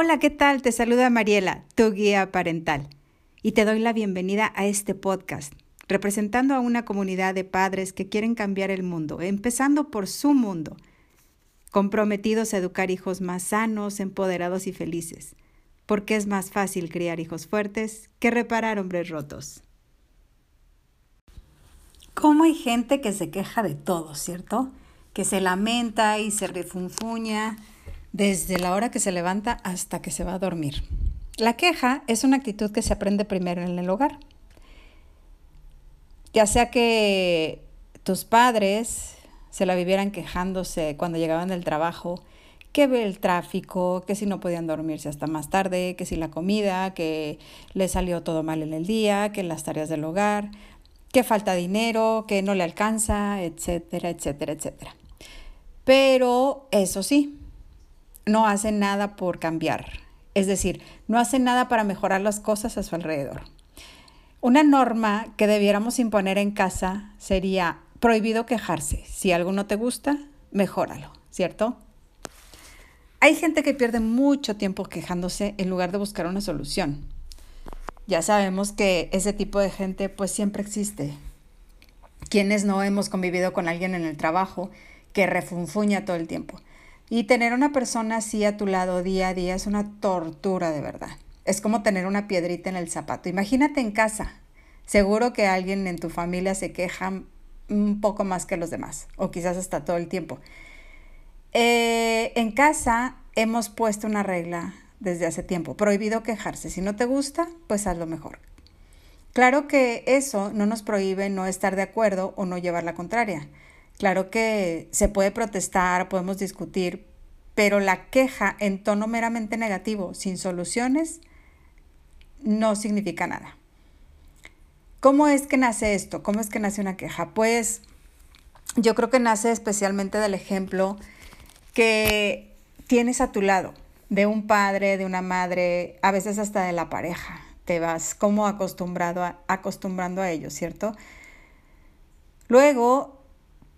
Hola, ¿qué tal? Te saluda Mariela, tu guía parental, y te doy la bienvenida a este podcast, representando a una comunidad de padres que quieren cambiar el mundo, empezando por su mundo, comprometidos a educar hijos más sanos, empoderados y felices, porque es más fácil criar hijos fuertes que reparar hombres rotos. ¿Cómo hay gente que se queja de todo, cierto? Que se lamenta y se refunfuña desde la hora que se levanta hasta que se va a dormir. La queja es una actitud que se aprende primero en el hogar. Ya sea que tus padres se la vivieran quejándose cuando llegaban del trabajo, que el tráfico, que si no podían dormirse hasta más tarde, que si la comida, que le salió todo mal en el día, que las tareas del hogar, que falta dinero, que no le alcanza, etcétera, etcétera, etcétera. Pero eso sí, no hacen nada por cambiar. Es decir, no hacen nada para mejorar las cosas a su alrededor. Una norma que debiéramos imponer en casa sería prohibido quejarse. Si algo no te gusta, mejóralo, ¿cierto? Hay gente que pierde mucho tiempo quejándose en lugar de buscar una solución. Ya sabemos que ese tipo de gente pues siempre existe. Quienes no hemos convivido con alguien en el trabajo que refunfuña todo el tiempo. Y tener una persona así a tu lado día a día es una tortura de verdad. Es como tener una piedrita en el zapato. Imagínate en casa. Seguro que alguien en tu familia se queja un poco más que los demás, o quizás hasta todo el tiempo. Eh, en casa hemos puesto una regla desde hace tiempo, prohibido quejarse. Si no te gusta, pues haz lo mejor. Claro que eso no nos prohíbe no estar de acuerdo o no llevar la contraria. Claro que se puede protestar, podemos discutir, pero la queja en tono meramente negativo, sin soluciones, no significa nada. ¿Cómo es que nace esto? ¿Cómo es que nace una queja? Pues yo creo que nace especialmente del ejemplo que tienes a tu lado, de un padre, de una madre, a veces hasta de la pareja. Te vas como acostumbrado a, acostumbrando a ello, ¿cierto? Luego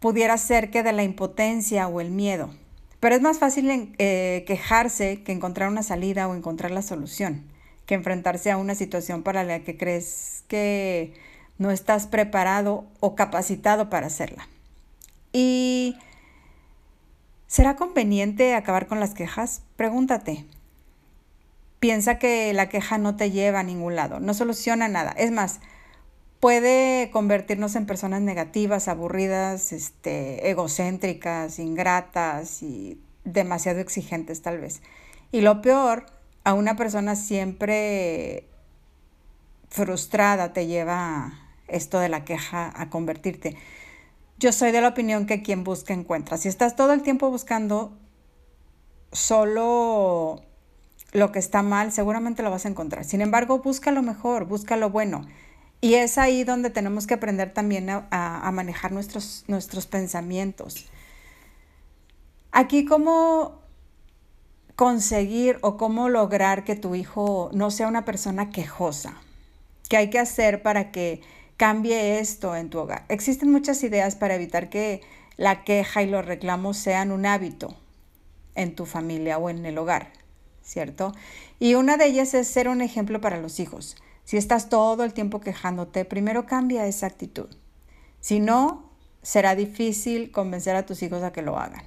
pudiera ser que de la impotencia o el miedo. Pero es más fácil eh, quejarse que encontrar una salida o encontrar la solución, que enfrentarse a una situación para la que crees que no estás preparado o capacitado para hacerla. ¿Y será conveniente acabar con las quejas? Pregúntate. Piensa que la queja no te lleva a ningún lado, no soluciona nada. Es más, puede convertirnos en personas negativas, aburridas, este, egocéntricas, ingratas y demasiado exigentes tal vez. Y lo peor, a una persona siempre frustrada te lleva esto de la queja a convertirte. Yo soy de la opinión que quien busca encuentra. Si estás todo el tiempo buscando solo lo que está mal, seguramente lo vas a encontrar. Sin embargo, busca lo mejor, busca lo bueno. Y es ahí donde tenemos que aprender también a, manejar nuestros, nuestros pensamientos. Aquí cómo conseguir o cómo lograr que tu hijo no sea una persona quejosa. ¿Qué hay que hacer para que cambie esto en tu hogar? Existen muchas ideas para evitar que la queja y los reclamos sean un hábito en tu familia o en el hogar, ¿cierto? Y una de ellas es ser un ejemplo para los hijos. Si estás todo el tiempo quejándote, primero cambia esa actitud. Si no, será difícil convencer a tus hijos a que lo hagan.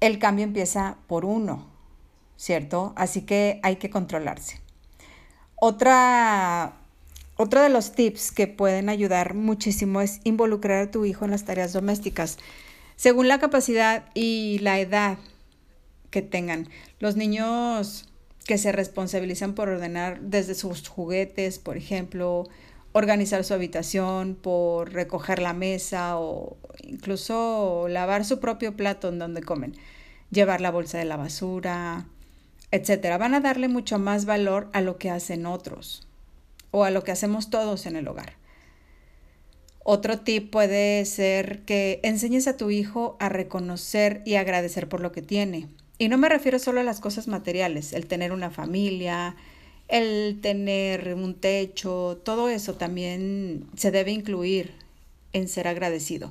El cambio empieza por uno, ¿cierto? Así que hay que controlarse. Otra, otro de los tips que pueden ayudar muchísimo es involucrar a tu hijo en las tareas domésticas, según la capacidad y la edad que tengan. Los niños que se responsabilizan por ordenar desde sus juguetes, por ejemplo, organizar su habitación, por recoger la mesa o incluso lavar su propio plato en donde comen, llevar la bolsa de la basura, etcétera. Van a darle mucho más valor a lo que hacen otros o a lo que hacemos todos en el hogar. Otro tip puede ser que enseñes a tu hijo a reconocer y agradecer por lo que tiene. Y no me refiero solo a las cosas materiales, el tener una familia, el tener un techo, todo eso también se debe incluir en ser agradecido.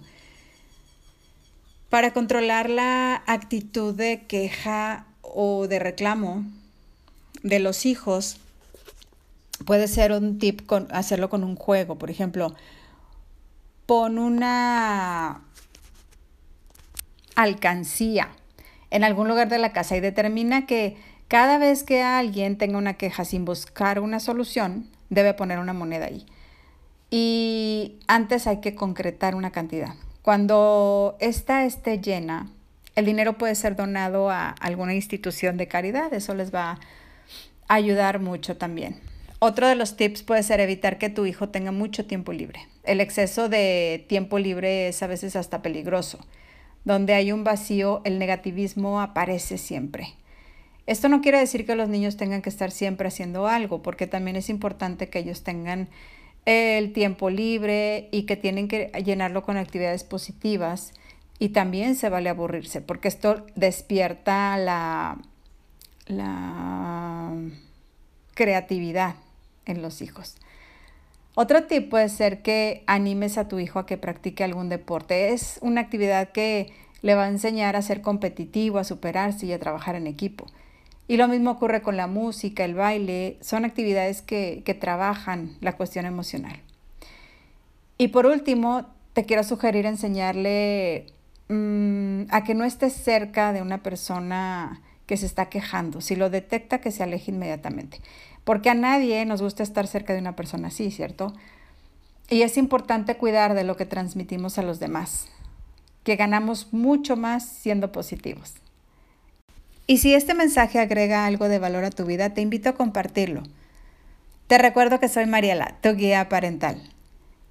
Para controlar la actitud de queja o de reclamo, de los hijos, puede ser un tip con, hacerlo con un juego. Por ejemplo, pon una alcancía en algún lugar de la casa y determina que cada vez que alguien tenga una queja sin buscar una solución, debe poner una moneda ahí. Y antes hay que concretar una cantidad. Cuando esta esté llena, el dinero puede ser donado a alguna institución de caridad. Eso les va a ayudar mucho también. Otro de los tips puede ser evitar que tu hijo tenga mucho tiempo libre. El exceso de tiempo libre es a veces hasta peligroso. Donde hay un vacío, el negativismo aparece siempre. Esto no quiere decir que los niños tengan que estar siempre haciendo algo, porque también es importante que ellos tengan el tiempo libre y que tienen que llenarlo con actividades positivas y también se vale aburrirse, porque esto despierta la, la creatividad en los hijos. Otro tip puede ser que animes a tu hijo a que practique algún deporte. Es una actividad que le va a enseñar a ser competitivo, a superarse y a trabajar en equipo. Y lo mismo ocurre con la música, el baile, son actividades que, trabajan la cuestión emocional. Y por último, te quiero sugerir enseñarle mm, a que no estés cerca de una persona que se está quejando. Si lo detecta, que se aleje inmediatamente. Porque a nadie nos gusta estar cerca de una persona así, ¿cierto? Y es importante cuidar de lo que transmitimos a los demás, que ganamos mucho más siendo positivos. Y si este mensaje agrega algo de valor a tu vida, te invito a compartirlo. Te recuerdo que soy Mariela, tu guía parental.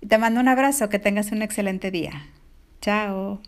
Y te mando un abrazo, que tengas un excelente día. Chao.